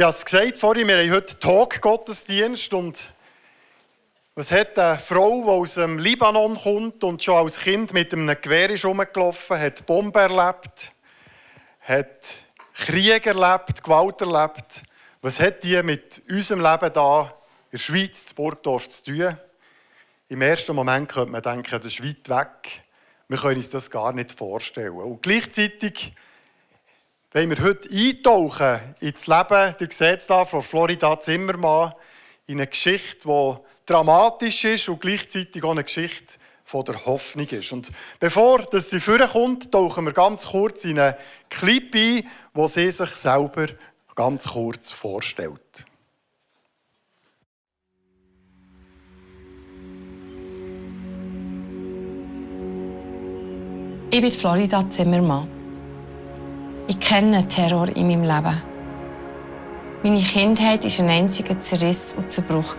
Ich es gesagt vorhin, wir haben heute Talk-Gottesdienst und was hat eine Frau, die aus dem Libanon kommt und schon als Kind mit einem Gewehr ist rumgelaufen, hat Bomben erlebt, hat Krieg erlebt, Gewalt erlebt. Was hat die mit unserem Leben da in der Schweiz, in Burgdorf zu tun? Im ersten Moment könnte man denken, das ist weit weg. Wir können uns das gar nicht vorstellen. Und gleichzeitig wenn wir heute eintauchen ins Leben, seht es hier von Florida Zimmermann, in eine Geschichte, die dramatisch ist und gleichzeitig auch eine Geschichte von der Hoffnung ist. Und bevor das sie vorkommt, tauchen wir ganz kurz in einen Clip ein, wo sie sich selber ganz kurz vorstellt. Ich bin Florida Zimmermann. Ich kenne Terror in meinem Leben. Meine Kindheit war ein einziger Zerriss und Zerbruch.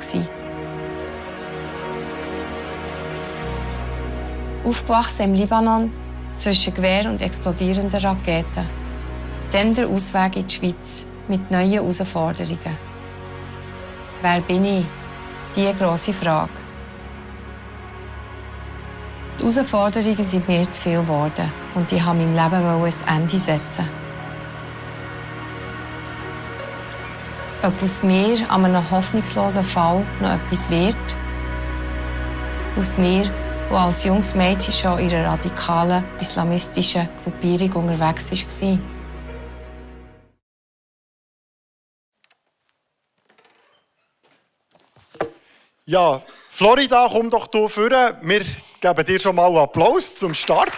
Aufgewachsen im Libanon, zwischen Gewehr und explodierenden Raketen. Dann der Ausweg in die Schweiz mit neuen Herausforderungen. Wer bin ich? Diese grosse Frage. Die Herausforderungen sind mir zu viel geworden und ich wollte meinem Leben ein Ende setzen. ob aus mir an einem hoffnungslosen Fall noch etwas wird. Aus mir, wo als junges Mädchen schon in einer radikalen islamistischen Gruppierung unterwegs war. Ja, Florida, komm doch hier vorne. Geben dir schon mal Applaus zum Start.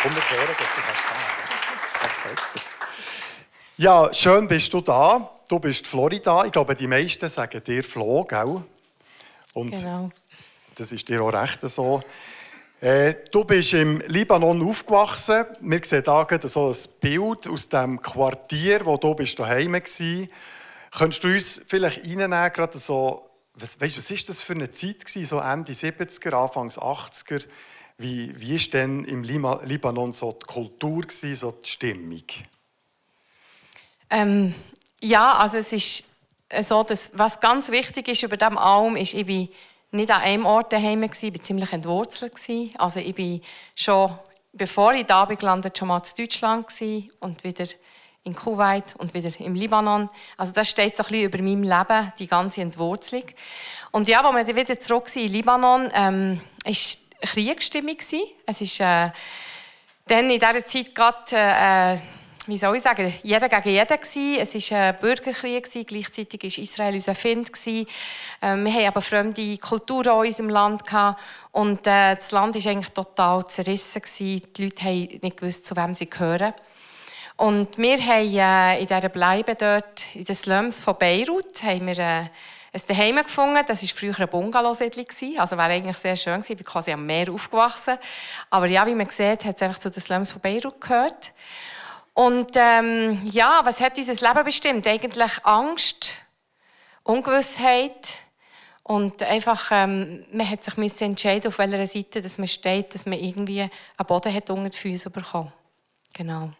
Komm nach vorne, du kannst besser. Ja, schön bist du da. Du bist Florida. Ich glaube, die meisten sagen dir Flo, gell? Und genau. das ist dir auch recht so. Äh, du bist im Libanon aufgewachsen. Wir sehen hier so ein Bild aus dem Quartier, wo du bist daheim warst. Könntest du uns vielleicht reinnehmen, gerade so, was, weißt, was ist das für eine Zeit gewesen, so Ende 70er, Anfangs 80er? Wie, ist denn im Libanon so die Kultur, gewesen, so die Stimmung? Ähm, ja, also es ist so, dass, was ganz wichtig ist über dem Alm, ist, ich bin nicht an einem Ort daheim ich war ziemlich entwurzelt. Also ich bin schon, bevor ich da bin gelandet, schon mal in Deutschland und wieder in Kuwait und wieder im Libanon. Also das steht so ein bisschen über meinem Leben, die ganze Entwurzelung. Und ja, als wir wieder zurück sind in Libanon, ähm, ist Kriegsstimmung. Es ist äh, dann in dieser Zeit gerade, äh, wie soll ich sagen, jeder gegen jeden gewesen. Es war ein Bürgerkrieg, gewesen. gleichzeitig war Israel unser Find. Gewesen. Äh, wir hatten aber fremde Kulturen in unserem Land. Gehabt. Und äh, das Land war eigentlich total zerrissen. Gewesen. Die Leute haben nicht gewusst, zu wem sie gehören. Und wir haben äh, in dieser Bleibe dort, in den Slums von Beirut, haben wir äh, ein Zuhause gefunden. Das war früher eine Bungalow-Siedlung. Also wäre eigentlich sehr schön gewesen. Ich bin quasi am Meer aufgewachsen. Aber ja, wie man sieht, hat es einfach zu den Slums von Beirut gehört. Und ähm, ja, was hat unser Leben bestimmt? Eigentlich Angst, Ungewissheit und einfach, ähm, man hat sich müssen entscheiden, auf welcher Seite dass man steht, dass man irgendwie einen Boden hat unter die Füße bekommen. Genau.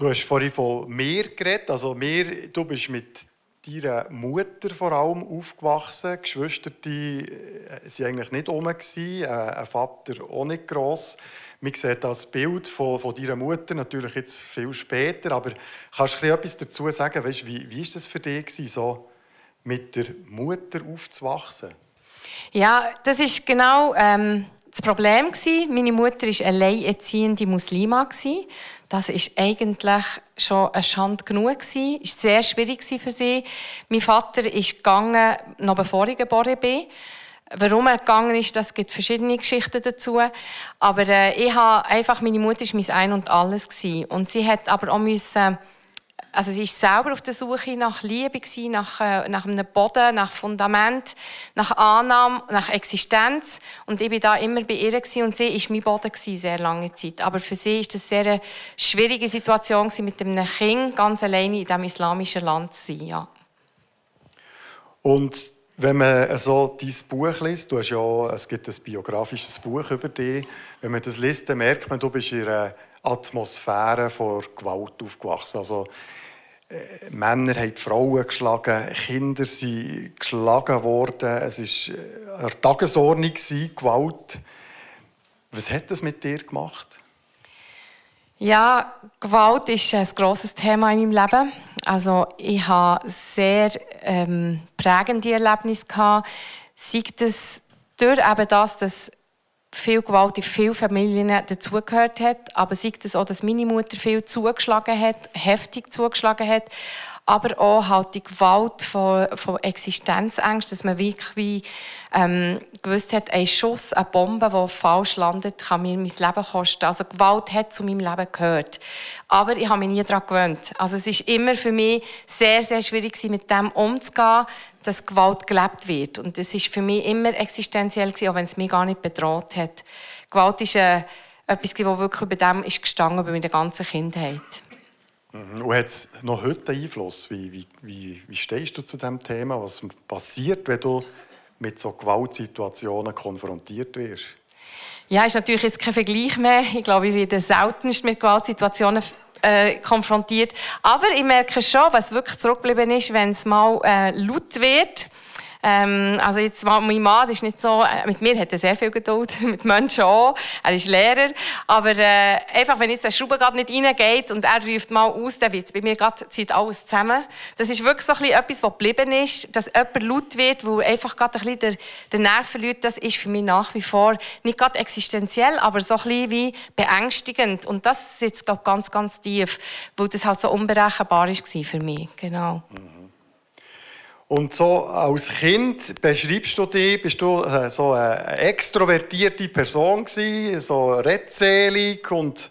Du hast vorhin von mir geredet. Also mir, du bist mit deiner Mutter vor allem aufgewachsen. Die Geschwister die waren äh, eigentlich nicht rum, äh, ein Vater auch nicht gross. Man sieht das Bild von, von deiner Mutter natürlich jetzt viel später. Aber kannst du etwas dazu sagen? Weißt, wie war das für dich, so mit der Mutter aufzuwachsen? Ja, das ist genau ähm, das Problem. Meine Mutter war alleinerziehende Muslima. Das ist eigentlich schon eine Schande genug gewesen. Es war sehr schwierig für sie. Mein Vater ist gegangen, noch bevor ich geboren bin. Warum er gegangen ist, das gibt verschiedene Geschichten dazu. Aber äh, ich habe einfach, meine Mutter war mein Ein und Alles gewesen. Und sie hat aber auch müssen also sie war selber auf der Suche nach Liebe, nach, äh, nach einem Boden, nach Fundament, nach Annahme, nach Existenz. Und ich war da immer bei ihr und sie war mein Boden sehr lange Zeit. Aber für sie war das eine sehr schwierige Situation mit einem Kind ganz alleine in diesem islamischen Land zu sein. Ja. Und wenn man so dein Buch liest, du hast ja, es gibt ein biografisches Buch über dich, wenn man das liest, dann merkt man, du bist in einer Atmosphäre vor Gewalt aufgewachsen. Also, äh, Männer haben Frauen geschlagen, Kinder sind geschlagen worden. Es war eine Tagesordnung, Gewalt. Was hat das mit dir gemacht? Ja, Gewalt ist ein grosses Thema in meinem Leben. Also ich habe sehr ähm, prägende Erlebnisse gehabt. Sei das durch eben das, dass viel Gewalt in vielen Familien dazugehört hat, aber sei das auch, dass meine Mutter viel zugeschlagen hat, heftig zugeschlagen hat, aber auch halt die Gewalt von, von Existenzängsten, dass man wirklich ähm, gewusst hat, ein Schuss, eine Bombe, die falsch landet, kann mir mein Leben kosten. Also Gewalt hat zu meinem Leben gehört. Aber ich habe mich nie daran gewöhnt. Also es ist immer für mich sehr, sehr schwierig mit dem umzugehen, dass Gewalt gelebt wird. Und das ist für mich immer existenziell gewesen, auch wenn es mich gar nicht bedroht hat. Gewalt ist äh, etwas, das wirklich über dem ist gestanden, über meine ganze Kindheit. Mhm. Und hat es noch heute Einfluss? Wie, wie, wie, wie stehst du zu diesem Thema? Was passiert, wenn du mit so Gewaltsituationen konfrontiert wirst? Ja, ist natürlich jetzt kein Vergleich mehr. Ich glaube, ich werde seltenst mit Gewaltsituationen äh, konfrontiert. Aber ich merke schon, was wirklich zurückgeblieben ist, wenn es mal äh, laut wird ähm, also jetzt, mein Mann ist nicht so, äh, mit mir hat er sehr viel Geduld, mit Menschen auch. Er ist Lehrer. Aber äh, einfach, wenn jetzt ein Schraubengrad nicht reingeht und er ruft mal aus, dann wird bei mir gerade zieht alles zusammen. Das ist wirklich so ein bisschen etwas, was geblieben ist, dass jemand laut wird, wo einfach gerade ein bisschen der, der Nerv verliert. Das ist für mich nach wie vor nicht gerade existenziell, aber so ein bisschen wie beängstigend. Und das sitzt, glaube ich, ganz, ganz tief, weil das halt so unberechenbar war für mich. Genau. Mhm. Und so als Kind beschreibst du dich, bist du äh, so eine extrovertierte Person gewesen, so redselig und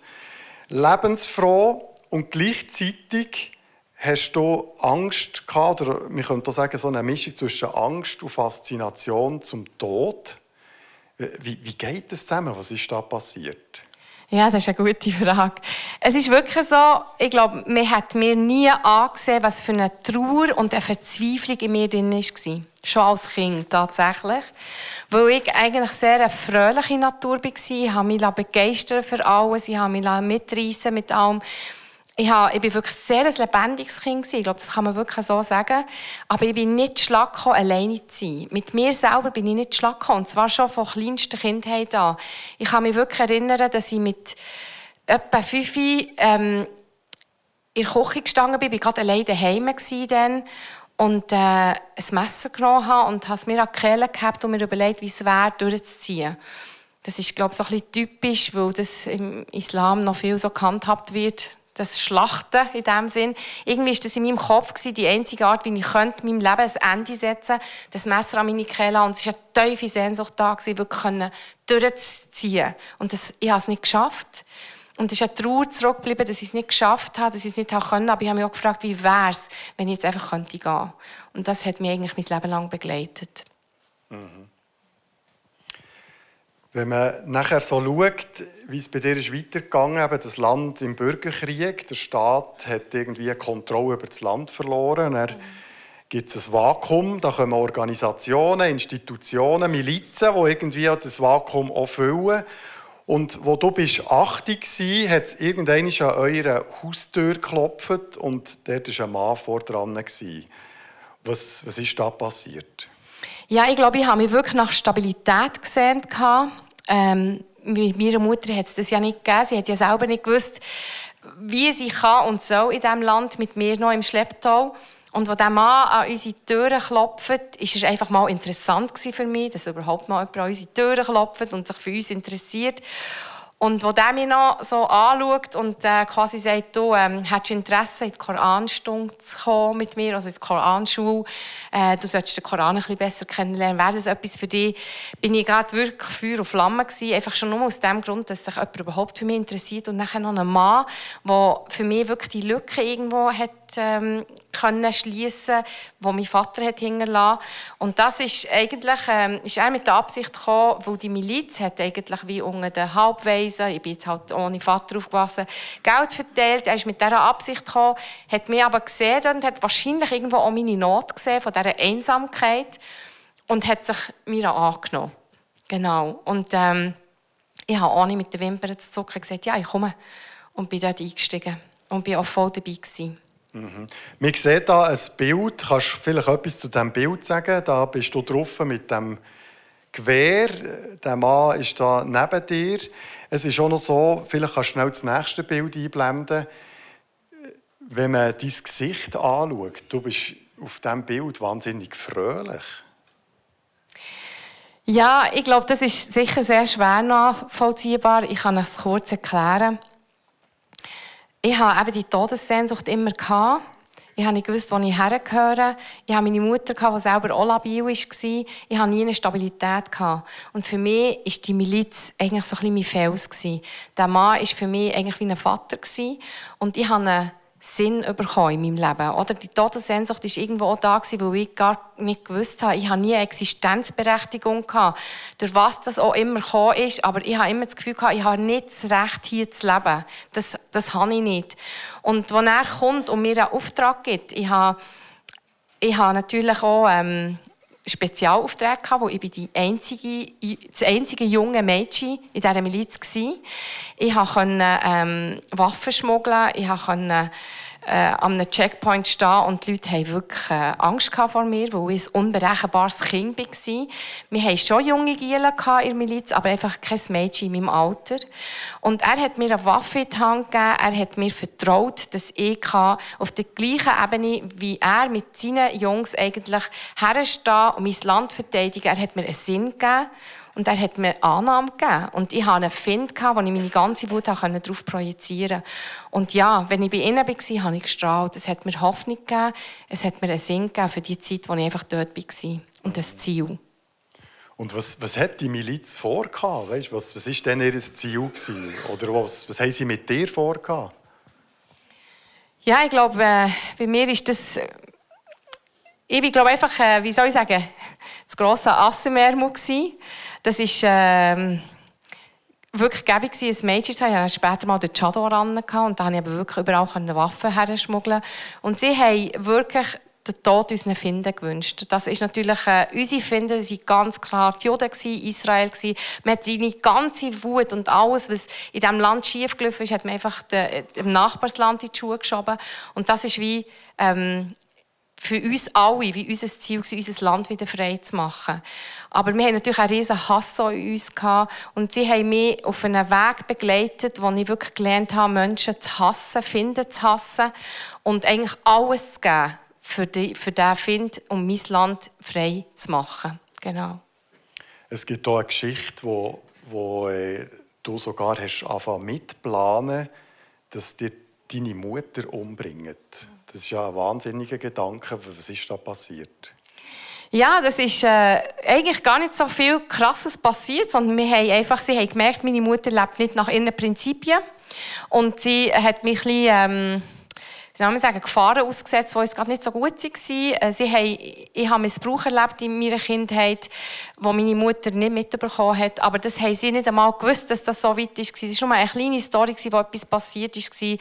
lebensfroh und gleichzeitig hast du Angst gehabt, oder wir können auch sagen, so eine Mischung zwischen Angst und Faszination zum Tod. Wie, wie geht das zusammen? Was ist da passiert? Ja, das ist eine gute Frage. Es ist wirklich so, ich glaube, mir hat mir nie angesehen, was für eine Trauer und eine Verzweiflung in mir drin war. Schon als Kind tatsächlich. Weil ich eigentlich sehr eine fröhliche Natur war. Ich habe mich begeistert für alles. Ich habe mich mitreißen mit allem ich, habe, ich bin wirklich sehr ein lebendiges Kind gewesen. Ich glaube, das kann man wirklich so sagen. Aber ich bin nicht schlag alleine zu sein. Mit mir selber bin ich nicht schlag. Und zwar schon von kleinster Kindheit an. Ich kann mich wirklich erinnern, dass ich mit etwa fünf ähm, in der Küche gestanden bin. Ich war gerade alleine daheim dann und äh, ein Messer genommen habe und habe es mir an die Kehle gehabt und mir überlegt, wie es wäre, durchzuziehen. Das ist, glaube ich, so ein bisschen typisch, weil das im Islam noch viel so gehandhabt wird das Schlachten in dem Sinn. Irgendwie war das in meinem Kopf die einzige Art, wie ich könnte meinem Leben ein Ende setzen könnte, das Messer an meine Kehle und es war eine tiefe Sehnsucht da, wirklich durchzuziehen. Und das, ich habe es nicht geschafft. Und es ist eine Trauer zurückgeblieben, dass ich es nicht geschafft habe, dass ich es nicht haben konnte. Aber ich habe mich auch gefragt, wie wäre es, wenn ich jetzt einfach könnte gehen. Und das hat mich eigentlich mein Leben lang begleitet. Mhm. Wenn man nachher so schaut, wie es bei dir ist weitergegangen ist, das Land im Bürgerkrieg, der Staat hat irgendwie Kontrolle über das Land verloren. Dann gibt es ein Vakuum, da kommen Organisationen, Institutionen, Milizen, die irgendwie das Vakuum auch füllen. Und wo du bist 80 warst, hat es irgendwann an eurer Haustür geklopft und dort war ein Mann vor dran. Was, was ist da passiert? Ja, ich glaube, ich habe mich wirklich nach Stabilität gesehen. Ähm, mit meiner Mutter hat es das ja nicht gegeben. Sie hat ja selber nicht gewusst, wie sie kann und soll in diesem Land mit mir noch im Schlepptau. Und als dieser Mann an unsere Türen klopft, war es einfach mal interessant für mich, dass überhaupt mal jemand an unsere Türen klopft und sich für uns interessiert. Und wo der mich noch so anschaut und äh, quasi sagt, du ähm, hättest Interesse, in die Koranstunde zu kommen mit mir, also in die Koranschule, äh, du solltest den Koran ein bisschen besser kennenlernen, wäre das etwas für dich? Bin ich gerade wirklich Feuer und Flamme gewesen, einfach schon nur aus dem Grund, dass sich jemand überhaupt für mich interessiert und nachher noch ein Mann, der für mich wirklich die Lücke irgendwo hat ähm, können schließen, wo mein Vater hat hinterlassen. Und das ist eigentlich ähm, ist er mit der Absicht gekommen, weil die Miliz hat eigentlich wie unter den Halbweisen, ich bin jetzt halt ohne Vater aufgewachsen, Geld verteilt. Er ist mit dieser Absicht gekommen, hat mich aber gesehen und hat wahrscheinlich irgendwo auch meine Not gesehen von dieser Einsamkeit und hat sich mir angenommen. Genau. Und ähm, ich habe nicht mit den Wimpern zu zucken gesagt, ja, ich komme. und bin dort eingestiegen und bin auch voll dabei gewesen. Mhm. Wir sehen hier ein Bild. Kannst du vielleicht etwas zu diesem Bild sagen? Da bist du drauf mit dem Gewehr. Der Mann ist da neben dir. Es ist auch noch so, vielleicht kannst du schnell das nächste Bild einblenden. Wenn man dein Gesicht anschaut, du bist auf diesem Bild wahnsinnig fröhlich. Ja, ich glaube, das ist sicher sehr schwer nachvollziehbar. Ich kann es kurz erklären. Ich habe eben die Todessehnsucht immer gehabt. Ich habe nicht gewusst, wo ich hergehöre. Ich habe meine Mutter, die selber auch labil war. Ich hatte nie eine Stabilität. Und für mich war die Miliz eigentlich so ein bisschen mein Fels. Der Mann war für mich eigentlich wie ein Vater. Und ich habe Sinn bekommen in meinem Leben. Oder die Todessehnsucht war irgendwo auch da, weil ich gar nicht gewusst habe, ich habe nie eine Existenzberechtigung gehabt, durch was das auch immer gekommen ist, aber ich habe immer das Gefühl gehabt, ich habe nicht das Recht, hier zu leben. Das, das habe ich nicht. Und wenn er kommt und mir einen Auftrag gibt, ich habe, ich habe natürlich auch ähm, Spezialaufträge gehabt, wo ich die einzige, das einzige junge Mädchen in dieser Miliz war. Ich konnte ähm, Waffen schmuggeln, ich konnte äh, an einem Checkpoint stehen und die Leute hatten wirklich äh, Angst vor mir, weil ich ein unberechenbares Kind war. Wir hatten schon junge Gielen in der Miliz, aber einfach kein Mädchen in meinem Alter. Und er hat mir eine Waffe in die Hand gegeben, er hat mir vertraut, dass ich auf der gleichen Ebene wie er mit seinen Jungs eigentlich herstehen und mein Land verteidigen. Er hat mir einen Sinn gegeben und er hat mir Annahme gegeben. Und ich hatte einen Find, wo ich meine ganze Wut darauf projizieren konnte. Und ja, wenn ich bei ihnen war, habe ich gestrahlt. Es hat mir Hoffnung gegeben, es hat mir einen Sinn gegeben für die Zeit, wo ich einfach dort war. Und das Ziel. Und was, was hat die Miliz vorgehabt? Weißt, was, was ist denn ihr Ziel gewesen? Oder was, was haben sie mit dir vorgehabt? Ja, ich glaube, äh, bei mir ist das... Äh, ich glaube einfach, äh, wie soll ich sagen, das grosse Ass im Ärmel das war ähm, wirklich gäbig, ein Mädchen zu haben. Ich später mal den Chador ran und da konnte ich wirklich überall Waffen herschmuggeln. Und sie haben wirklich den Tod unseren Finden gewünscht. Das ist natürlich äh, unsere Finden, sind ganz klar die Juden gewesen, Israel gewesen. Man hat seine ganze Wut und alles, was in diesem Land schiefgelaufen ist, hat man einfach dem Nachbarsland in die Schuhe geschoben. Und das ist wie ähm, für uns alle, wie unser Ziel war, unser Land wieder frei zu machen. Aber wir haben natürlich einen riesen Hass in uns gehabt. Und sie haben mich auf einen Weg begleitet, wo ich wirklich gelernt habe, Menschen zu hassen, Finden zu hassen und eigentlich alles zu geben für, die, für diesen Find, um mein Land frei zu machen. Genau. Es gibt hier eine Geschichte, wo, wo äh, du sogar hast angefangen mitplanen, dass dir deine Mutter umbringt. Das ist ja ein wahnsinniger Gedanke. Was ist da passiert? Ja, das ist äh, eigentlich gar nicht so viel Krasses passiert, sondern wir haben einfach, sie haben gemerkt, meine Mutter lebt nicht nach ihren Prinzipien und sie hat mich ein bisschen, ähm, wie sagen, Gefahren ausgesetzt, die uns gerade nicht so gut waren. Äh, sie haben, ich habe Missbrauch erlebt in meiner Kindheit, wo meine Mutter nicht mitbekommen hat. Aber das haben sie nicht einmal gewusst, dass das so weit ist. Es war nur eine kleine Story, wo etwas passiert ist, äh,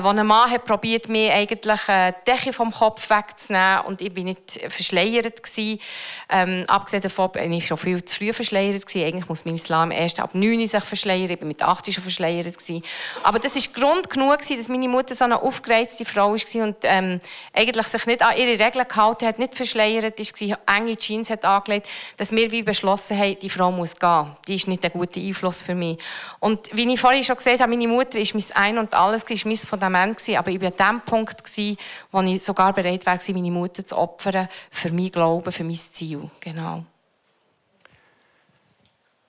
wo ein Mann hat probiert, mir eigentlich äh, die Decke vom Kopf wegzunehmen und ich bin nicht verschleiert. Ähm, abgesehen davon bin ich schon viel zu früh verschleiert. Eigentlich muss man im Islam erst ab 9 sich verschleiern. Ich bin mit 8 schon verschleiert. Aber das war Grund genug dass meine Mutter so eine aufgereizte Frau war und ähm, eigentlich sich nicht an ihre Regeln gehalten hat, nicht verschleiert war, enge Jeans hat angelegt, dass wir wie beschlossen haben, die Frau muss gehen. Die ist nicht ein guter Einfluss für mich. Und wie ich vorhin schon gesagt habe, meine Mutter ist mein Ein und Alles, ist mein Fundament gewesen, aber ich war an dem Punkt, gewesen, wo ich sogar bereit war, meine Mutter zu opfern, für mein Glauben, für mein Ziel. Genau.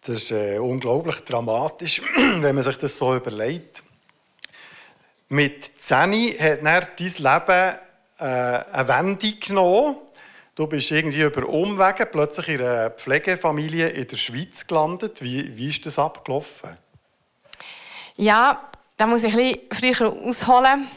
Das ist äh, unglaublich dramatisch, wenn man sich das so überlegt. Mit 10 hat dann dein Leben äh, eine Wendung genommen. Du bist irgendwie über Umwege plötzlich in einer Pflegefamilie in der Schweiz gelandet. Wie, wie ist das abgelaufen? Ja, da muss ich ein bisschen früher ausholen.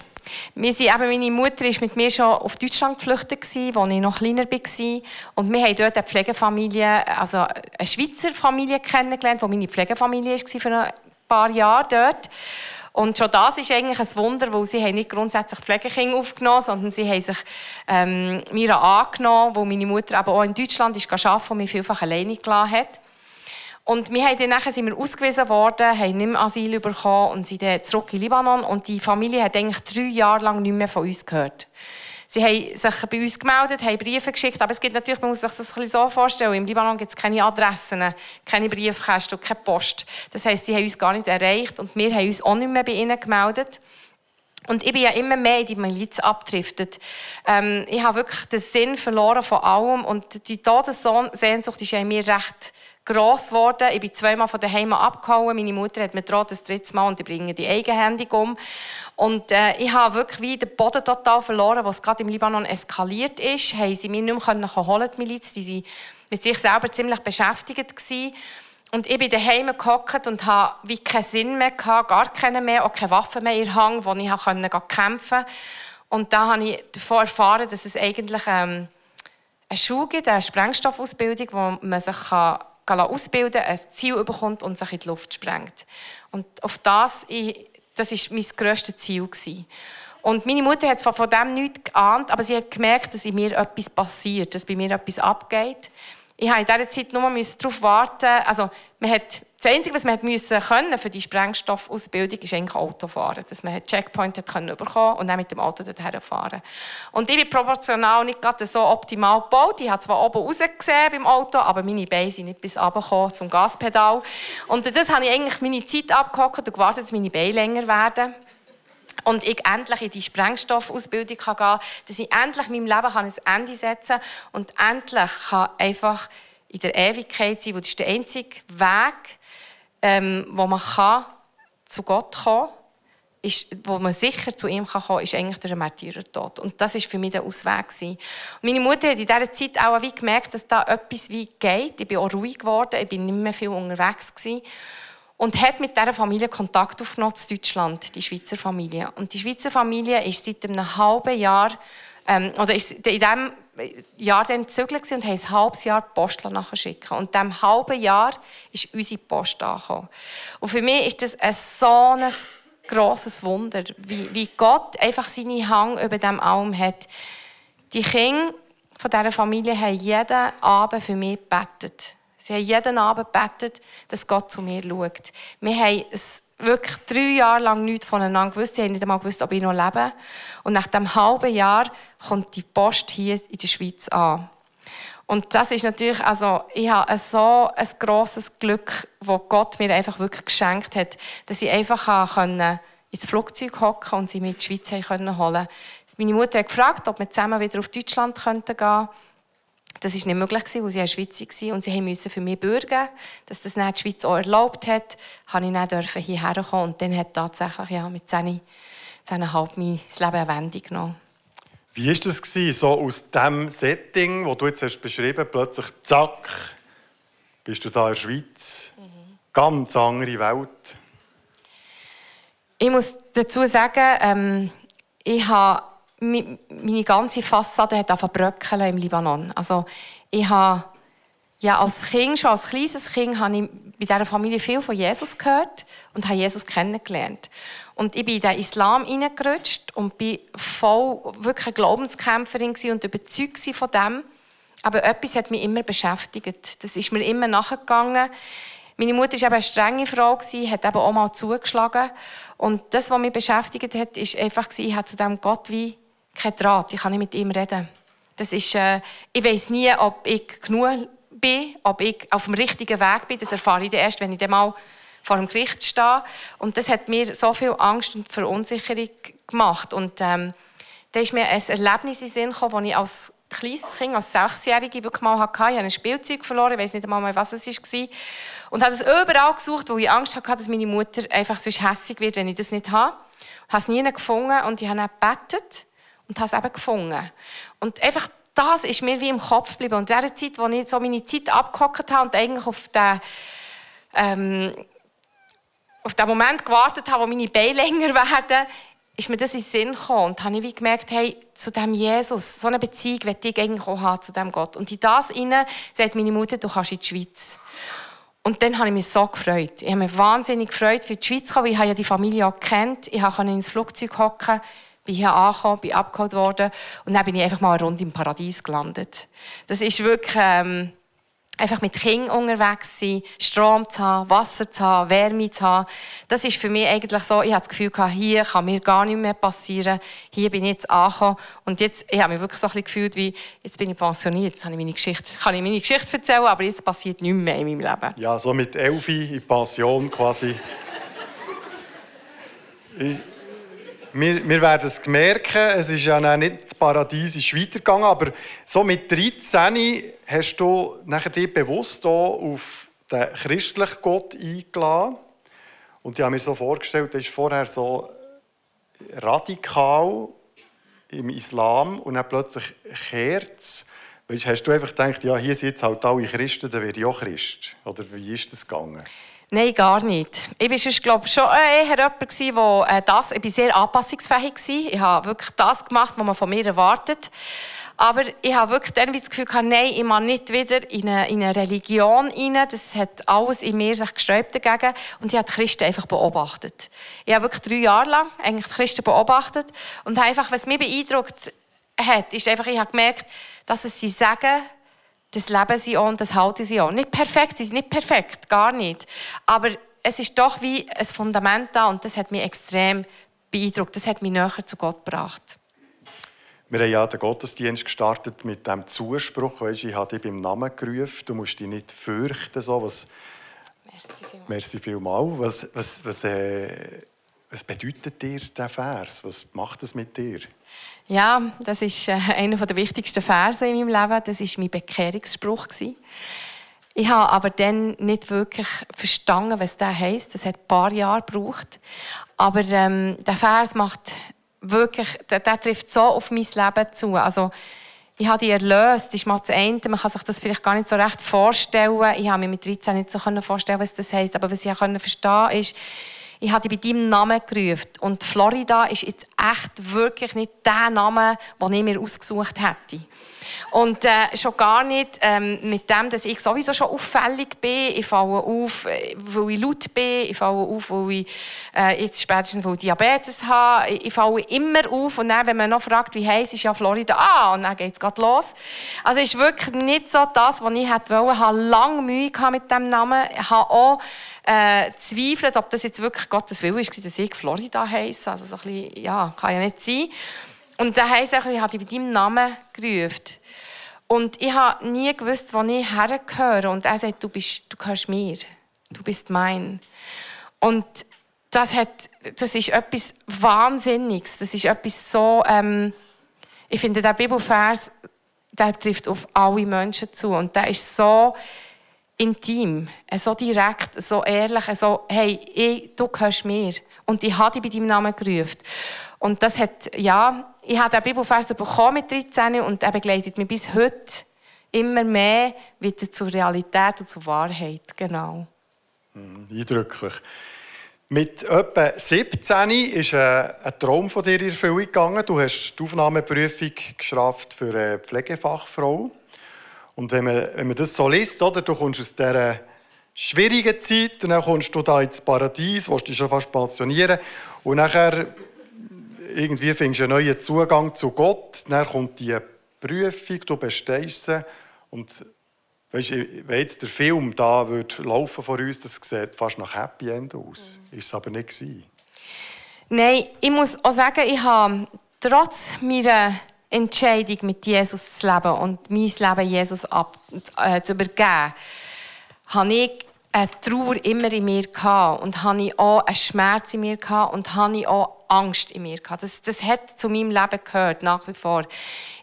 Wir sind eben, meine Mutter war mit mir schon auf Deutschland geflüchtet, als ich noch kleiner war. Und wir haben dort eine Pflegefamilie, also eine Schweizer Familie kennengelernt, die meine Pflegefamilie war für ein paar Jahre dort. Und schon das ist eigentlich ein Wunder, weil sie haben nicht grundsätzlich Pflegekinder aufgenommen, sondern sie haben sich ähm, mir angenommen, wo meine Mutter aber auch in Deutschland ist arbeiten und mich vielfach alleine gelassen hat. Und wir haben dann nachher sind wir ausgewiesen worden, haben nicht mehr Asyl bekommen und sind dann zurück in Libanon. Und die Familie hat eigentlich drei Jahre lang nicht mehr von uns gehört. Sie haben sich bei uns gemeldet, haben Briefe geschickt, aber es gibt natürlich, man muss sich das ein so vorstellen, im Libanon gibt es keine Adressen, keine Briefkästen, keine Post. Das heisst, sie haben uns gar nicht erreicht und wir haben uns auch nicht mehr bei ihnen gemeldet. Und ich bin ja immer mehr in die Miliz abgedriftet. Ähm, ich habe wirklich den Sinn verloren von allem und die Todessehnsucht ist ja in mir recht gross geworden. Ich bin zweimal von daheim abgehauen. Meine Mutter hat mir droht das dritte Mal und ich bringe die eigenhändig um. Und äh, ich habe wirklich wie den Boden total verloren, was gerade im Libanon eskaliert ist. Haben sie mir nicht mehr holen, die Miliz. Die waren mit sich selber ziemlich beschäftigt gewesen. Und ich bin daheim gehockt und hatte wie keinen Sinn mehr, gehabt, gar keinen mehr, auch keine Waffen mehr in Hang, wo ich kämpfen konnte. Und da habe ich davon erfahren, dass es eigentlich ähm, eine Schule gibt, eine Sprengstoffausbildung, wo man sich kann ausbilden ein Ziel bekommt und sich in die Luft sprengt. Und auf das, ich, das war mein grösstes Ziel. Und meine Mutter hat zwar von dem nichts geahnt, aber sie hat gemerkt, dass in mir etwas passiert, dass bei mir etwas abgeht. Ich habe in dieser Zeit nur darauf warten also man hat, das Einzige, was man müssen können für die Sprengstoffausbildung, ist eigentlich Autofahren. Dass man einen Checkpoint hat können bekommen und dann mit dem Auto dorthin fahren. Und ich bin proportional nicht gerade so optimal gebaut. Ich habe zwar oben rausgesehen beim Auto, aber meine Beine sind nicht bis runter zum Gaspedal. Und das habe ich eigentlich meine Zeit abgehockt und gewartet, dass meine Beine länger werden und ich endlich in die Sprengstoffausbildung gehen kann, dass ich endlich meinem Leben ein Ende setzen kann und endlich kann einfach in der Ewigkeit sein, wo das ist der einzige Weg, ähm, wo man kann zu Gott kommen ist, wo man sicher zu ihm kommen kann, ist eigentlich der Märtyrertod. Und das ist für mich der Ausweg. Gewesen. meine Mutter hat in dieser Zeit auch wie gemerkt, dass da etwas wie geht. Ich bin auch ruhig geworden, ich bin nicht mehr viel unterwegs gewesen und hat mit dieser Familie Kontakt aufgenommen zu Deutschland, die Schweizer Familie. Und die Schweizer Familie ist seit einem halben Jahr, ähm, oder ist in diesem Jahr dann gezögert und haben ein halbes Jahr Post nachher schicken. Und in diesem halben Jahr ist unsere Post angekommen. Und für mich ist das ein so ein grosses Wunder, wie, wie Gott einfach seine Hang über dem Alm hat. Die Kinder von dieser Familie haben jeden Abend für mich gebetet. Sie haben jeden Abend gebetet, dass Gott zu mir schaut. Wir haben wirklich drei Jahre lang nichts voneinander gewusst. Sie haben nicht einmal gewusst, ob ich noch lebe. Und nach dem halben Jahr kommt die Post hier in der Schweiz an. Und das ist natürlich, also, ich habe so ein grosses Glück, das Gott mir einfach wirklich geschenkt hat, dass ich einfach können ins Flugzeug hocken und sie mit in die Schweiz holen können. Meine Mutter hat gefragt, ob wir zusammen wieder auf Deutschland gehen könnten. Das war nicht möglich, weil sie in der Schweiz waren und sie mussten für mich bürgen. Dass das nicht die Schweiz auch erlaubt hat, durfte ich dann hierher kommen. Und dann hat tatsächlich ja, mit 10, 10,5 mein Leben eine Wendung genommen. Wie war das, so aus dem Setting, das du jetzt hast beschrieben plötzlich zack, bist du da in der Schweiz? Mhm. Ganz andere Welt. Ich muss dazu sagen, ähm, ich habe meine ganze Fassade hat bröckeln im Libanon. Also ich habe ja, als Kind, schon als kleines Kind, habe ich bei dieser Familie viel von Jesus gehört und habe Jesus kennengelernt. Und ich bin in den Islam hineingerutscht und bin voll wirklich eine Glaubenskämpferin und überzeugt von dem. Aber etwas hat mich immer beschäftigt. Das ist mir immer nachgegangen. Meine Mutter war eine strenge Frau, hat eben auch mal zugeschlagen. Und das, was mich beschäftigt hat, ist einfach, ich habe zu dem Gott wie kein Draht, ich kann nicht mit ihm reden. Das ist, äh, ich weiß nie, ob ich genug bin, ob ich auf dem richtigen Weg bin. Das erfahre ich erst, wenn ich dann mal vor dem Gericht stehe. Und das hat mir so viel Angst und Verunsicherung gemacht. Und ähm, da ist mir ein Erlebnis in Sinn gekommen, das ich als kleines Kind, als Sechsjährige wirklich mal hatte. Ich habe ein Spielzeug verloren, ich weiß nicht einmal was es war. Und habe es überall gesucht, wo ich Angst hatte, dass meine Mutter einfach sonst hässlich wird, wenn ich das nicht habe. Ich habe es nie gefunden und ich habe dann gebetet und habe es eben gefunden. Und einfach das ist mir wie im Kopf geblieben. Und in der Zeit, wo ich so meine Zeit abgehockt habe und eigentlich auf den, ähm, auf den Moment gewartet habe, wo meine Beine länger werden, ist mir das in den Sinn gekommen. Und habe ich wie gemerkt, hey, zu dem Jesus, so eine Beziehung möchte ich eigentlich auch haben, zu dem Gott. Und in das inne sagt meine Mutter, du kannst in die Schweiz. Und dann habe ich mich so gefreut. Ich habe mich wahnsinnig gefreut, für die Schweiz zu kommen, ich ja die Familie auch kennt. Ich konnte ins Flugzeug hocken bin hier angekommen, bin abgeholt worden und dann bin ich einfach mal rund im Paradies gelandet. Das ist wirklich, ähm, einfach mit Kindern unterwegs sein, Strom zu haben, Wasser zu haben, Wärme zu haben. Das ist für mich eigentlich so, ich habe das Gefühl hier kann mir gar nichts mehr passieren. Hier bin ich jetzt angekommen. Und jetzt, ich habe mich wirklich so ein bisschen gefühlt wie, jetzt bin ich pensioniert, jetzt kann ich meine Geschichte, kann ich meine Geschichte erzählen, aber jetzt passiert nichts mehr in meinem Leben. Ja, so mit Elfi in Pension quasi. ich, wir, wir werden es merken, es ist ja nicht paradiesisch weitergegangen, aber so mit 13 hast du nachher dich bewusst auf den christlichen Gott eingeladen. Und ich habe mir so vorgestellt, er ist vorher so radikal im Islam und dann plötzlich kehrt es. Hast du einfach gedacht, ja, hier sind jetzt halt alle Christen, dann werde ich auch Christ? Oder wie ist das gegangen? Nein, gar nicht. Ich war sonst, glaube schon eher jemand, der äh, das, ich war sehr anpassungsfähig. Ich habe wirklich das gemacht, was man von mir erwartet. Aber ich habe wirklich dann das Gefühl gehabt, nein, ich mache nicht wieder in eine, in eine Religion rein. Das hat alles in mir sich gesträubt dagegen. Und ich habe die Christen einfach beobachtet. Ich habe wirklich drei Jahre lang eigentlich die Christen beobachtet. Und einfach, was mich beeindruckt hat, ist einfach, ich habe gemerkt, dass es sie sagen, das leben sie und das halten sie auch. Nicht perfekt, sie sind nicht perfekt, gar nicht. Aber es ist doch wie ein Fundament da und das hat mich extrem beeindruckt. Das hat mich näher zu Gott gebracht. Wir haben ja den Gottesdienst gestartet mit dem Zuspruch. Weißt, ich habe dich beim Namen gerufen, du musst dich nicht fürchten. So. Was, Merci vielmals. Merci vielmals. Was, was, was, äh, was bedeutet dir dieser Vers? Was macht es mit dir? Ja, das ist äh, einer der wichtigsten Verse in meinem Leben. Das war mein Bekehrungsspruch. Ich habe aber dann nicht wirklich verstanden, was das heisst. Das hat ein paar Jahre gebraucht. Aber ähm, der Vers macht wirklich, der, der, trifft so auf mein Leben zu. Also, ich habe die erlöst, das ist mal das eine. Man kann sich das vielleicht gar nicht so recht vorstellen. Ich habe mir mit 13 nicht so vorstellen was das heisst. Aber was ich verstehen konnte, ist, ich habe dich bei deinem Namen gerufen. Und Florida ist jetzt echt wirklich nicht der Name, den ich mir ausgesucht hätte. Und äh, schon gar nicht ähm, mit dem, dass ich sowieso schon auffällig bin. Ich falle auf, äh, weil ich laut bin. Ich falle auf, weil ich äh, jetzt spätestens weil ich Diabetes habe. Ich, ich falle immer auf. Und dann, wenn man noch fragt, wie heiß ist ja Florida, ah, und dann geht es los. Also ist wirklich nicht so das, was ich hätte wollen. Ich hatte lange Mühe mit diesem Namen. Ich habe auch äh, zweifelt, ob das jetzt wirklich Gottes Wille ist, dass ich Florida heisse. Also so ein bisschen, ja, kann ja nicht sein. Und dann heisst es, ich habe dich bei deinem Namen gerufen. Und ich habe nie gewusst, wo ich hergehöre. Und er sagt, du, bist, du gehörst mir. Du bist mein. Und das, hat, das ist etwas Wahnsinniges. Das ist etwas so, ähm, ich finde, der Bibelvers, der trifft auf alle Menschen zu. Und der ist so intim, so direkt, so ehrlich, so, hey, ich, du gehörst mir. Und ich habe dich bei deinem Namen gerufen. Und das hat, ja, ich habe den Bibelvers bekommen mit 13 und er begleitet mich bis heute immer mehr wieder zur Realität und zur Wahrheit. Genau. Mhm, eindrücklich. Mit etwa 17 ist ein Traum von dir in Erfüllung gegangen. Du hast die Aufnahmeprüfung geschafft für eine Pflegefachfrau. Und wenn man, wenn man das so liest, oder, du kommst aus dieser schwierigen Zeit und dann kommst du da ins Paradies, wo du dich schon fast pensionieren und nachher irgendwie findest du einen neuen Zugang zu Gott, dann kommt die Prüfung, du bestehst sie und weißt, wenn jetzt der Film da wird laufen vor uns, das sieht fast nach Happy End aus. Mhm. Ist es aber nicht gewesen. Nein, ich muss auch sagen, ich habe trotz meiner Entscheidung, mit Jesus zu leben und mein Leben Jesus ab, äh, zu übergeben, habe ich eine Trauer immer in mir gehabt und habe ich auch einen Schmerz in mir gehabt und habe ich auch Angst in mir gehabt. Das, das hat zu meinem Leben gehört, nach wie vor.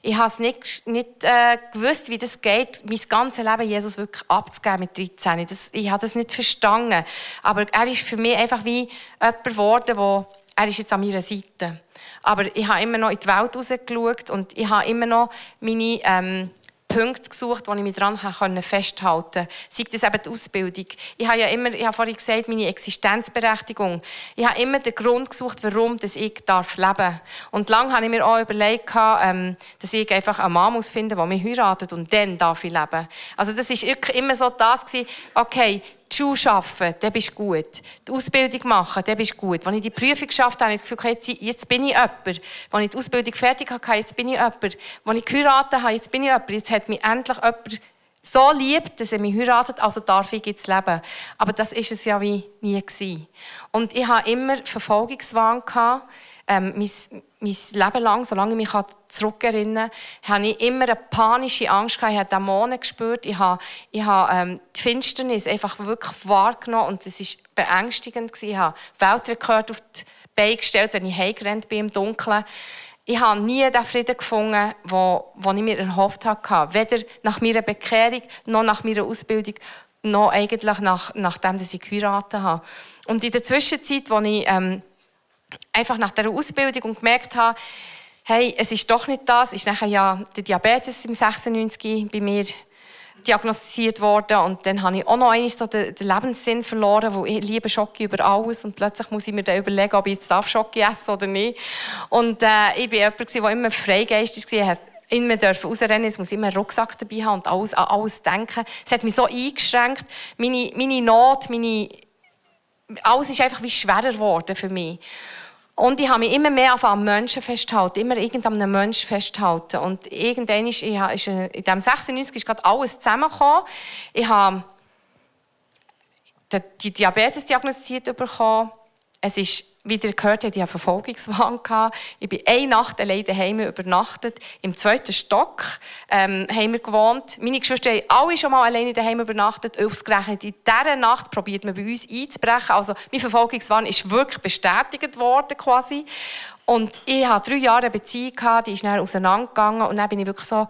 Ich habe es nicht, nicht äh, gewusst, wie das geht, mein ganzes Leben Jesus wirklich abzugeben mit 13. Das, ich habe das nicht verstanden. Aber er ist für mich einfach wie jemand geworden, der er ist jetzt an meiner Seite. Aber ich habe immer noch in die Welt rausgeschaut und ich habe immer noch meine ähm, Punkte gesucht, wo ich mich daran festhalten konnte. Sei das eben die Ausbildung. Ich habe ja immer, ich habe vorhin gesagt, meine Existenzberechtigung. Ich habe immer den Grund gesucht, warum dass ich darf leben darf. Und lange habe ich mir auch überlegt, ähm, dass ich einfach einen Mann muss finden muss, der mich heiratet und dann darf ich leben. Also das war immer so das okay, die Schule arbeiten, dann bist du gut. Die Ausbildung machen, dann bist du gut. Als ich die Prüfung geschafft habe, habe ich das Gefühl, jetzt, jetzt bin ich jemand. Als ich die Ausbildung fertig hatte, jetzt bin ich jemand. Als ich geheiratet habe, jetzt bin ich jemand. Jetzt hat mich endlich jemand so liebt, dass er mich heiratet, also darf ich jetzt leben. Aber das ist es ja wie nie gewesen. Und ich hatte immer Verfolgungswahn. Ähm, mein, mein Leben lang, solange ich mich zurückerinnern kann, habe ich immer eine panische Angst gehabt. Ich habe Dämonen gespürt. Ich habe, ich habe ähm, die Finsternis einfach wirklich wahrgenommen und es war beängstigend. Ich habe Weltrekord auf die Beine gestellt, wenn ich heimgerannt bin im Dunkeln ich habe nie den Frieden gefunden, den ich mir erhofft habe. Weder nach meiner Bekehrung, noch nach meiner Ausbildung, noch eigentlich nach, nachdem ich geheiratet habe. Und in der Zwischenzeit, wo ich ähm, einfach nach der Ausbildung und gemerkt habe, hey, es ist doch nicht das, ist nachher ja der Diabetes im 96 bei mir diagnostiziert worden und dann habe ich auch noch einmal so den, den Lebenssinn verloren, wo ich liebe Schocke über alles und plötzlich muss ich mir dann überlegen, ob ich jetzt darf Schocke essen oder nicht. Und äh, ich war jemand, der immer freigeistig war, immer dürfen rausrennen, es muss immer einen Rucksack dabei haben und alles, an alles denken. Es hat mich so eingeschränkt, meine, meine Not, meine, alles ist einfach wie schwerer geworden für mich. Und ich habe mich immer mehr am Menschen festgehalten, immer irgendeinem Menschen festgehalten. Und irgendwann ist, ich ist in diesem 96 ist gerade alles zusammengekommen. Ich habe die Diabetes diagnostiziert bekommen. Es ist wie ihr gehört habt, ich hatte Verfolgungswahn. Ich bin eine Nacht allein daheim übernachtet. Im zweiten Stock ähm, haben wir gewohnt. Meine Geschwister haben alle schon mal alleine daheim übernachtet. Ausgerechnet in dieser Nacht probiert man bei uns einzubrechen. Also mein Verfolgungswahn ist wirklich bestätigt worden quasi. Und ich hatte drei Jahre eine Beziehung, die ist dann auseinandergegangen. Und dann bin ich wirklich so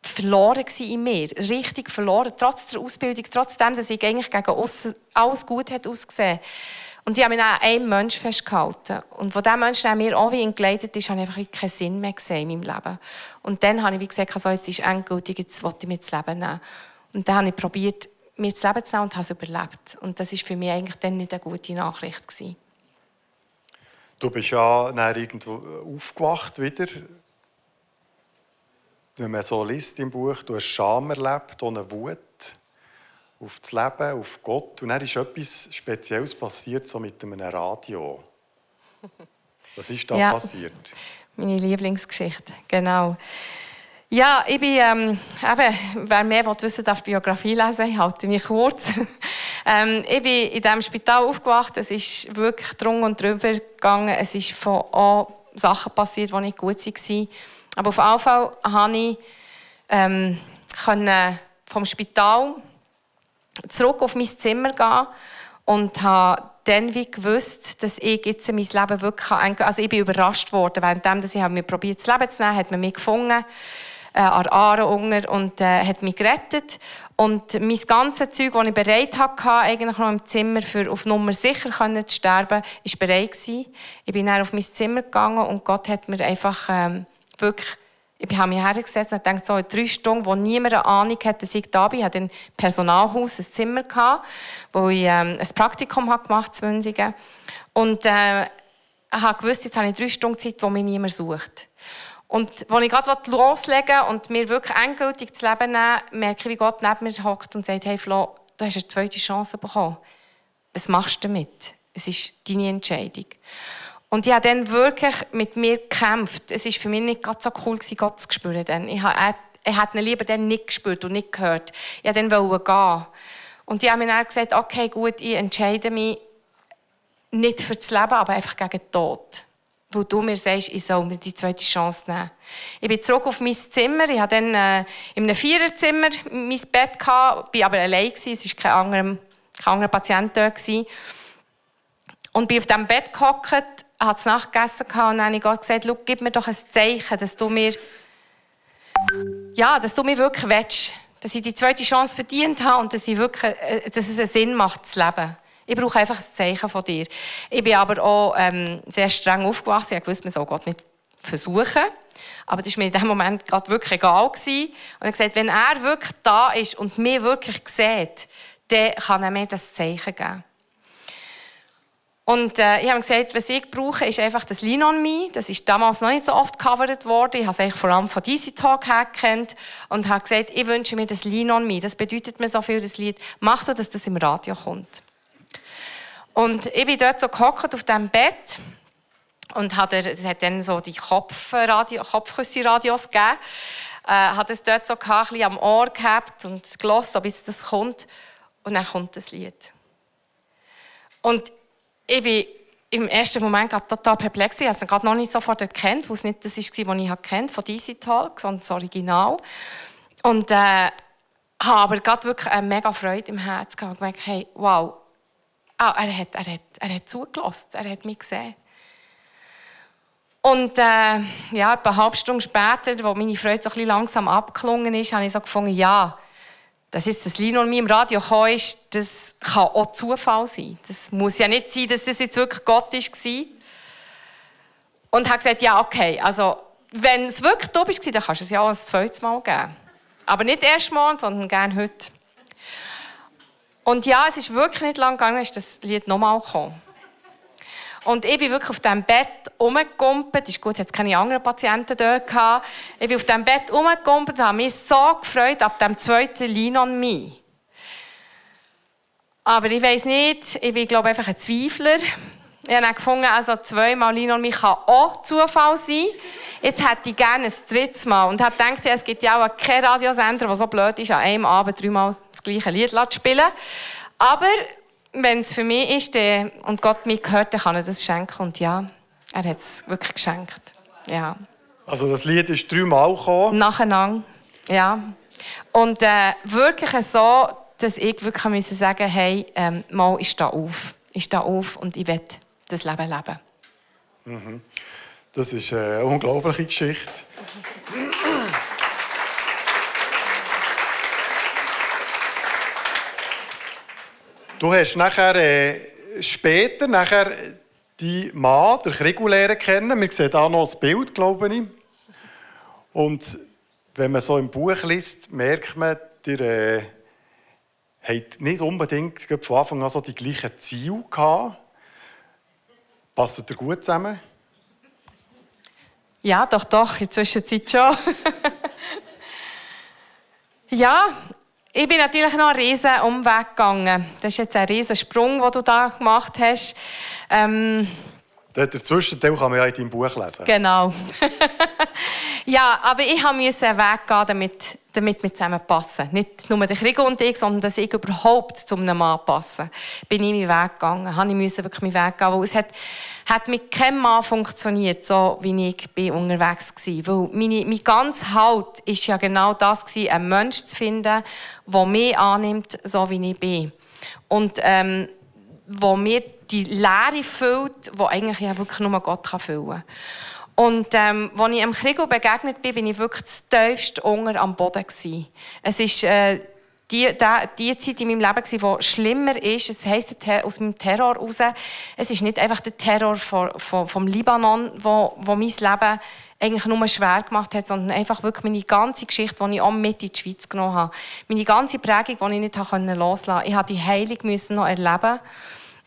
verloren in mir. Richtig verloren. Trotz der Ausbildung, trotzdem, dass ich eigentlich gegen aussen alles gut hat ausgesehen und ich habe mich an einem Menschen festgehalten. Und wo dieser Mensch mir auch wie entgleitet ist, habe ich einfach keinen Sinn mehr gesehen in meinem Leben. Und dann habe ich wie gesagt, also jetzt ist endgültig, jetzt will ich mir das Leben nehmen. Und dann habe ich probiert, mir das Leben zu nehmen und habe es überlebt. Und das war für mich eigentlich dann nicht eine gute Nachricht. Gewesen. Du bist ja dann irgendwo aufgewacht wieder. Wenn man so liest im Buch, du hast Scham erlebt eine Wut auf das Leben, auf Gott. Und dann ist etwas Spezielles passiert, so mit einem Radio. Was ist da ja, passiert? Meine Lieblingsgeschichte, genau. Ja, ich bin, ähm, eben, wer mehr will wissen darf Biografie lesen, ich halte mich kurz. ähm, ich bin in diesem Spital aufgewacht, es ist wirklich drung und drüber gegangen, es ist von auch Sachen passiert, die nicht gut waren. Aber auf jeden Fall konnte ich ähm, vom Spital zurück auf mein Zimmer gehen und habe dann wie gewusst, dass ich jetzt mein Leben wirklich also ich bin überrascht worden, währenddem, dass ich mir probiert das Leben zu nehmen, hat man mich gefunden äh, an Aare und äh, hat mich gerettet und mein ganzes Zeug, das ich bereit hatte, eigentlich noch im Zimmer für auf Nummer sicher zu sterben, ist bereit gewesen. Ich bin dann auf mein Zimmer gegangen und Gott hat mir einfach ähm, wirklich ich habe mich hergesetzt und dachte, so in drei Stunden, wo niemand eine Ahnung hatte, dass ich da bin. Ich hatte ein Personalhaus, ein Zimmer, gehabt, wo ich ähm, ein Praktikum gemacht habe in Münzigen. Und äh, ich habe gewusst, jetzt habe ich drei Stunden Zeit, wo mich niemand sucht. Und als ich gerade loslegen und mir wirklich endgültig das Leben nehmen merke ich, wie Gott neben mir hockt und sagt, hey Flo, du hast eine zweite Chance bekommen. Was machst du damit? Es ist deine Entscheidung. Und ich habe dann wirklich mit mir gekämpft. Es war für mich nicht so cool, Gott zu spüren. Dann. Ich habe, er hat ihn lieber dann nicht gespürt und nicht gehört. Ich wollte dann gehen. Und ich habe mir dann gesagt, okay, gut, ich entscheide mich nicht für das Leben, aber einfach gegen den Tod. Wo du mir sagst, ich soll mir die zweite Chance nehmen. Ich bin zurück auf mein Zimmer. Ich hatte dann äh, in einem Viererzimmer mein Bett, gehabt, war aber allein. Es war kein anderer, kein anderer Patient da. Und bin auf diesem Bett gehockt habe es nachgegessen und dann habe ich Gott gesagt, gib mir doch ein Zeichen, dass du mir, ja, dass du mir wirklich willst, dass ich die zweite Chance verdient habe und dass, ich wirklich, äh, dass es einen Sinn macht, zu leben. Ich brauche einfach ein Zeichen von dir. Ich bin aber auch ähm, sehr streng aufgewachsen. Ich wusste, man soll Gott nicht versuchen. Aber das war mir in diesem Moment gerade wirklich egal. Gewesen. Und habe gesagt, wenn er wirklich da ist und mich wirklich sieht, dann kann er mir das Zeichen geben. Und äh, ich habe gesagt, was ich brauche, ist einfach das Lean on Me. Das ist damals noch nicht so oft covered worden. Ich habe es eigentlich vor allem von DC Talk her gekannt und habe gesagt, ich wünsche mir das Lean on Me. Das bedeutet mir so viel, das Lied. Mach du, dass das im Radio kommt. Und ich bin dort so gehockt auf diesem Bett und hat es hat dann so die Kopfküsse-Radios gegeben. Äh, hat es dort so ein bisschen am Ohr gehabt und gelost, ob jetzt das kommt. Und dann kommt das Lied. Und ich bin im ersten Moment total perplex. Ich habe es noch nicht sofort erkannt, weil es nicht das war, was ich kennt von DC Talk, sondern das Original. Und äh, habe aber gerade wirklich eine mega Freude im Herzen gehabt. Ich gemerkt, hey, wow, ah, er, hat, er, hat, er hat zugelassen, er hat mich gesehen. Und äh, ja, etwa eine halbe Stunde später, wo meine Freude so ein bisschen langsam abgeklungen ist, habe ich so gefunden, ja, dass jetzt das Lino und mir im Radio ist, das kann auch Zufall sein. Das muss ja nicht sein, dass das jetzt wirklich Gott war. Und habe gesagt, ja, okay, also wenn es wirklich du bist, dann kannst du es ja auch ein zweites Mal geben. Aber nicht erst morgen, sondern gerne heute. Und ja, es ist wirklich nicht lang gegangen, ist das Lied nochmal gekommen. Und ich bin wirklich auf diesem Bett rumgekumpelt. Ist gut, jetzt keine anderen Patienten dort gehabt. Ich bin auf diesem Bett rumgekumpelt und habe mich so gefreut ab dem zweiten Lean on Me. Aber ich weiß nicht, ich bin, glaube einfach ein Zweifler. Ich habe gefunden, also zweimal Lean on Me kann auch Zufall sein. Jetzt hätte ich gerne ein drittes Mal. Und habe gedacht, es gibt ja auch keinen Radiosender, der so blöd ist, an einem Abend dreimal das gleiche Lied zu spielen. Aber wenn es für mich ist und Gott mir gehört, dann kann er das schenken. Und ja, er hat es wirklich geschenkt. Ja. Also das Lied ist dreimal gekommen? Nacheinander, ja. Und äh, wirklich so, dass ich wirklich müssen sagen hey, ähm, mal, ich stehe auf. Ich stehe auf und ich will das Leben leben. Mhm. Das ist eine unglaubliche Geschichte. Du hast nachher äh, später nachher die Mann, der Krigu lernen kennen. Wir sehen hier noch ein Bild, glaube ich. Und wenn man so im Buch liest, merkt man, ihr äh, habt nicht unbedingt von Anfang an so die gleichen Ziele gehabt. Passt ihr gut zusammen? Ja, doch, doch, in der Zwischenzeit schon. ja, ich bin natürlich noch einen riesen Umweg gegangen. Das ist jetzt ein riesen Sprung, den du da gemacht hast. Ähm, der Zwischenteil kann man ja in deinem Buch lesen. Genau. ja, aber ich musste einen Weg gehen, damit, damit wir zusammenpassen. Nicht nur der Krieg und ich, sondern dass ich überhaupt zu einem Mann passe. Bin ich meinen Weg gegangen. Habe ich wirklich meinen Weg gehen, weil es hat, hat mit keinem Mann funktioniert, so wie ich bin unterwegs war. Weil meine, mein ganzer Halt war ja genau das, gewesen, einen Menschen zu finden, der mich annimmt, so wie ich bin. Und ähm, wo mir die Leere füllt, die eigentlich ja wirklich nur Gott füllen kann. Und ähm, als ich am Krieg begegnet bin, bin ich wirklich das tiefste Hunger am Boden. Gewesen. Es ist äh, die, die, die Zeit in meinem Leben, die schlimmer ist. Es heisst aus meinem Terror heraus. Es ist nicht einfach der Terror vom, vom, vom Libanon, wo, wo mein Leben eigentlich nur schwer gemacht hat, sondern einfach wirklich meine ganze Geschichte, die ich auch mit in die Schweiz genommen habe. Meine ganze Prägung, die ich nicht loslassen konnte. Ich musste die Heilung noch erleben.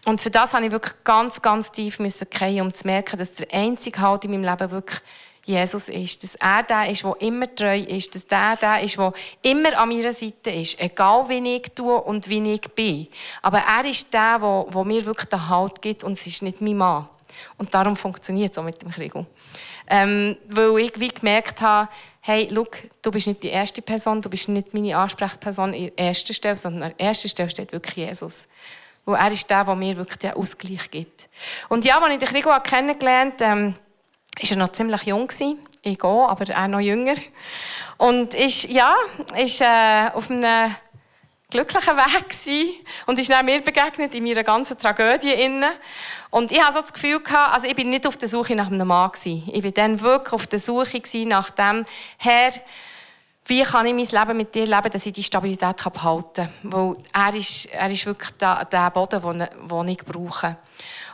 Und für das habe ich wirklich ganz, ganz tief müssen gehen, um zu merken, dass der einzige Halt in meinem Leben wirklich Jesus ist. Dass er der ist, der immer treu ist. Dass der der ist, der immer an meiner Seite ist. Egal, wie ich tue und wie ich bin. Aber er ist der, der, der mir wirklich den Halt gibt und es ist nicht mein Mann. Und darum funktioniert es auch mit dem Krieg. Ähm, weil ich wie gemerkt habe, hey, look, du bist nicht die erste Person, du bist nicht meine Ansprechperson in erster Stelle, sondern an erster Stelle steht wirklich Jesus. Weil er ist der, der mir wirklich den Ausgleich gibt. Und ja, als ich den Krigo kennengelernt habe, ähm, war er noch ziemlich jung. Ich auch, aber er noch jünger. Und ist, ja, ist äh, auf einem glücklichen Weg gewesen und ist dann mir begegnet in meiner ganzen Tragödie inne. Und ich hatte so das Gefühl gehabt, also ich bin nicht auf der Suche nach einem Mann gewesen. Ich war dann wirklich auf der Suche nach dem Herr, wie kann ich mein Leben mit dir leben, dass ich die Stabilität behalten kann. Weil er ist, er ist wirklich der, der Boden, den ich brauche.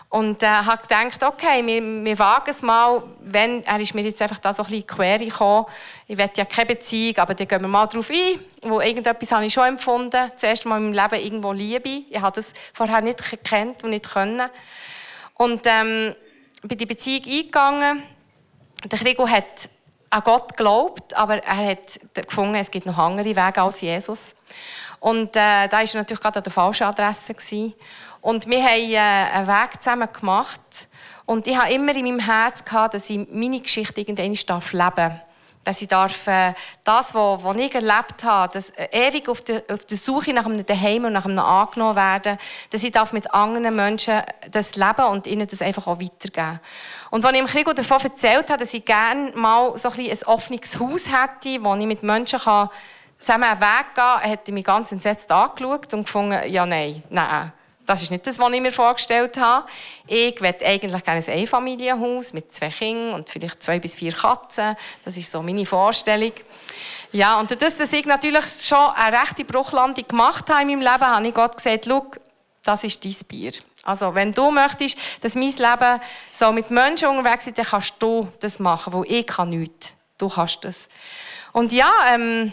Und äh, habe gedacht, okay, wir, wir wagen es mal, wenn, er ist mir jetzt einfach da so ein bisschen quer gekommen. Ich will ja keine Beziehung, aber dann gehen wir mal darauf ein. Wo irgendetwas habe ich schon empfunden. Zuerst mal in meinem Leben irgendwo Liebe. Ich habe das vorher nicht gekannt und nicht können. Und ähm, bin die Beziehung eingegangen. Der Krigo hat an Gott geglaubt, aber er hat gefunden, es gibt noch andere Wege als Jesus. Und äh, da war er natürlich gerade an der falschen Adresse. Gewesen. Und wir haben äh, einen Weg zusammen gemacht. Und ich habe immer in meinem Herz gehabt, dass ich meine Geschichte irgendwann leben darf. dass ich darf, äh, das, was, ich erlebt habe, das, äh, ewig auf der, auf der Suche nach einem Daheim und nach einem angenommen werden, dass ich darf mit anderen Menschen das leben und ihnen das einfach auch weitergeben. Und als ich Krieg davon erzählt habe, dass ich gerne mal so ein, ein offenes Haus hätte, wo ich mit Menschen zusammen einen Weg gehen kann, hat er mich ganz entsetzt angeschaut und gefunden, ja, nein, nein. Das ist nicht das, was ich mir vorgestellt habe. Ich möchte eigentlich gerne ein Einfamilienhaus mit zwei Kindern und vielleicht zwei bis vier Katzen. Das ist so meine Vorstellung. Ja, und dadurch, dass ich natürlich schon eine rechte Bruchlandung gemacht habe in meinem Leben, habe ich Gott gesagt, schau, das ist dein Bier. Also, wenn du möchtest, dass mein Leben so mit Menschen unterwegs ist, dann kannst du das machen, weil ich kann nichts. Du kannst das. Und ja, ähm,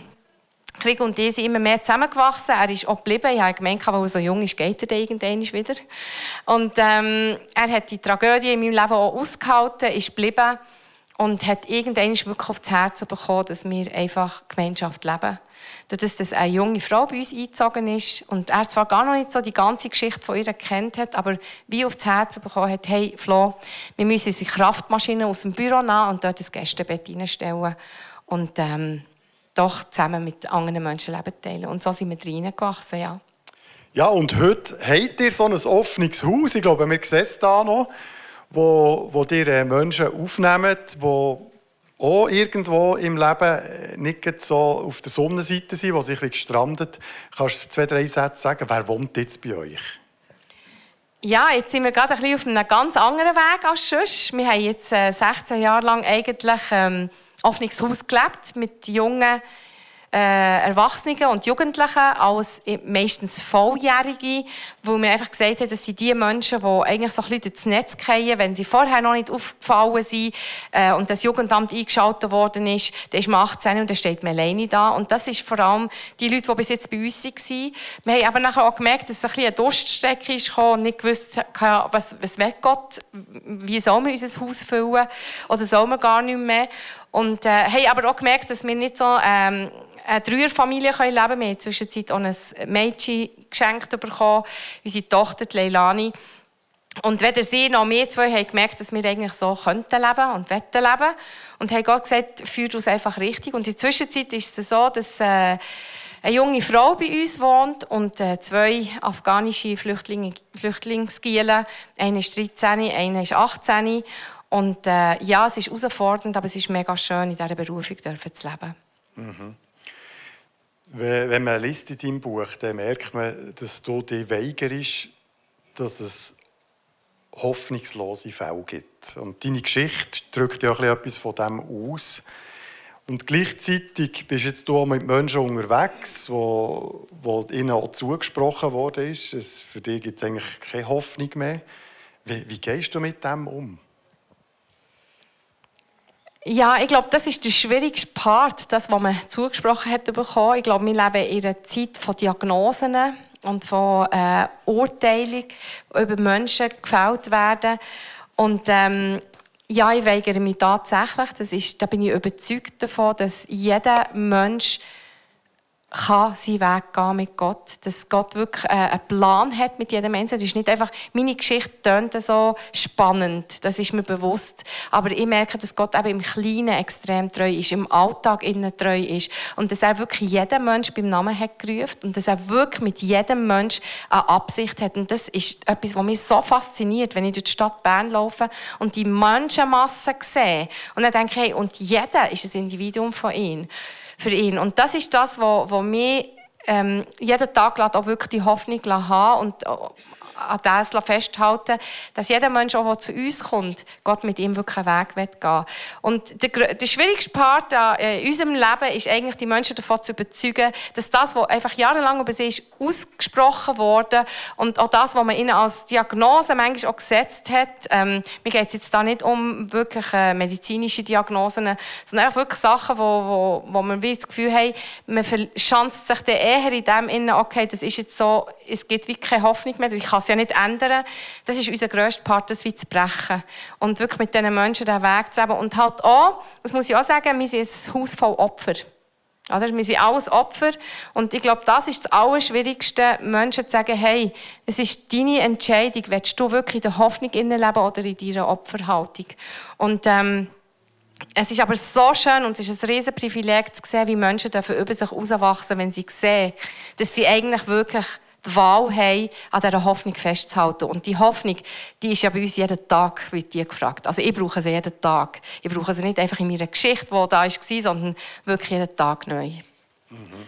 Krieg und ich sind immer mehr zusammengewachsen. Er ist auch geblieben. Ich habe gemerkt, weil er so jung ist, geht er dann irgendwann wieder. Und ähm, er hat die Tragödie in meinem Leben auch ausgehalten, ist geblieben und hat irgendwann wirklich aufs Herz bekommen, dass wir einfach Gemeinschaft leben. Dadurch, dass eine junge Frau bei uns eingezogen ist und er zwar gar noch nicht so die ganze Geschichte von ihr kennt hat, aber wie aufs Herz bekommen hat, hey Flo, wir müssen unsere Kraftmaschine aus dem Büro nehmen und dort das Gästebett reinstellen. Und ähm, doch zusammen mit anderen Menschen Leben teilen. Und so sind wir reingewachsen, ja. Ja, und heute habt ihr so ein offenes Haus, ich glaube, wir sehen es hier noch, wo, wo ihr äh, Menschen aufnehmt, die auch irgendwo im Leben äh, nicht so auf der Sonnenseite sind, die sich gestrandet Kannst du zwei, drei Sätze sagen, wer wohnt jetzt bei euch? Ja, jetzt sind wir gerade ein bisschen auf einem ganz anderen Weg als sonst. Wir haben jetzt 16 äh, Jahre lang eigentlich ähm, offenes Haus gelebt mit jungen äh, Erwachsenen und Jugendlichen als meistens Volljährige, wo wir einfach gesagt haben, das sind die Menschen, die eigentlich so ein bisschen durchs Netz fallen, wenn sie vorher noch nicht aufgefallen sind äh, und das Jugendamt eingeschaltet worden ist, dann ist man 18 und dann steht man alleine da. Und das ist vor allem die Leute, die bis jetzt bei uns waren. Wir haben aber nachher auch gemerkt, dass es ein bisschen eine Durststrecke ist und nicht gewusst, was, was will Gott, wie soll man unser Haus füllen oder soll man gar nicht mehr. Und äh, haben aber auch gemerkt, dass wir nicht so ähm, eine Dreierfamilie leben können. Wir haben in der Zwischenzeit auch ein Mädchen geschenkt bekommen, unsere Tochter Leilani. Und weder sie noch wir zwei haben gemerkt, dass wir eigentlich so könnten leben und wetten leben. Und haben Gott gesagt, führt uns einfach richtig. Und in der Zwischenzeit ist es so, dass äh, eine junge Frau bei uns wohnt und äh, zwei afghanische Flüchtlinge, Flüchtlingsgielen. Eine ist 13, eine ist 18. Und äh, ja, es ist herausfordernd, aber es ist mega schön, in dieser Berufung zu leben. Mhm. Wenn man liest in deinem Buch, dann merkt man, dass du dich weigerst, dass es hoffnungslose Fälle gibt. Und deine Geschichte drückt ja etwas von dem aus. Und gleichzeitig bist jetzt du auch mit Menschen unterwegs, wo, wo ihnen auch zugesprochen worden für dich gibt es eigentlich keine Hoffnung mehr. Wie, wie gehst du mit dem um? Ja, ich glaube, das ist der schwierigste Part, das, was man zugesprochen hat bekommen. Ich glaube, wir leben in einer Zeit von Diagnosen und von äh, Urteilen über Menschen gefällt werden. Und ähm, ja, ich weigere mich tatsächlich. Das ist, da bin ich überzeugt davon, dass jeder Mensch kann seinen Weg gehen mit Gott. Dass Gott wirklich äh, einen Plan hat mit jedem Menschen. Das ist nicht einfach, meine Geschichte tönt so spannend, das ist mir bewusst. Aber ich merke, dass Gott eben im Kleinen extrem treu ist, im Alltag innen treu ist. Und dass er wirklich jeden Mensch beim Namen hat gerufen und dass er wirklich mit jedem Mensch eine Absicht hat. Und das ist etwas, was mich so fasziniert, wenn ich durch die Stadt Bern laufe und die Menschenmasse sehe. Und dann denke ich, hey, und jeder ist ein Individuum von ihnen für ihn. Und das ist das, was, mich ähm, jeden Tag auch wirklich die Hoffnung haben und äh, an das festhalten, dass jeder Mensch, auch, der zu uns kommt, Gott mit ihm wirklich einen Weg gehen will. Und der, der schwierigste Part äh, in unserem Leben ist eigentlich, die Menschen davon zu überzeugen, dass das, was einfach jahrelang über sie ist, ausgesprochen wurde und auch das, was man ihnen als Diagnose manchmal auch gesetzt hat, ähm, mir geht es jetzt da nicht um wirklich äh, medizinische Diagnosen, sondern einfach wirklich Sachen, wo, wo, wo man wie das Gefühl hat, man verschanzt sich dann eher in dem, okay, das ist jetzt so, es gibt wirklich keine Hoffnung mehr, ich kann es ja nicht ändern. Das ist unser grösster Part, das wie zu brechen. Und wirklich mit diesen Menschen den Weg zu haben. Und halt auch, das muss ich auch sagen, wir sind ein Haus voll Opfer. Oder? Wir sind alles Opfer. Und ich glaube, das ist das Allerschwierigste, Menschen zu sagen, hey, es ist deine Entscheidung, willst du wirklich in der Hoffnung leben oder in deiner Opferhaltung? Und ähm, es ist aber so schön und es ist ein riesen Privileg zu sehen, wie Menschen dürfen über sich herauswachsen, wenn sie sehen, dass sie eigentlich wirklich die Wahl haben, an dieser Hoffnung festzuhalten. Und die Hoffnung, die ist ja bei uns jeden Tag, wird die gefragt. Also ich brauche sie jeden Tag. Ich brauche sie nicht einfach in meiner Geschichte, die da war, sondern wirklich jeden Tag neu. Mhm.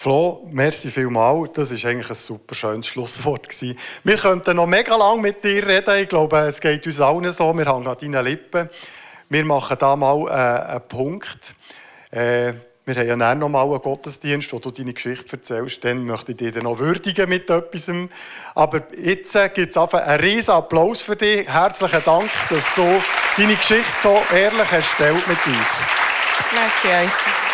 Flo, merci vielmals. Das war eigentlich ein super schönes Schlusswort. Wir könnten noch mega lange mit dir reden. Ich glaube, es geht uns allen so. Wir hängen an deinen Lippen. Wir machen da mal äh, einen Punkt. Äh, wir haben ja dann noch mal einen Gottesdienst, wo du deine Geschichte erzählst. Dann möchte ich dich dann noch würdigen mit etwas. Aber jetzt äh, gibt es einen riesen Applaus für dich. Herzlichen Dank, dass du deine Geschichte so ehrlich hast mit uns. Merci euch.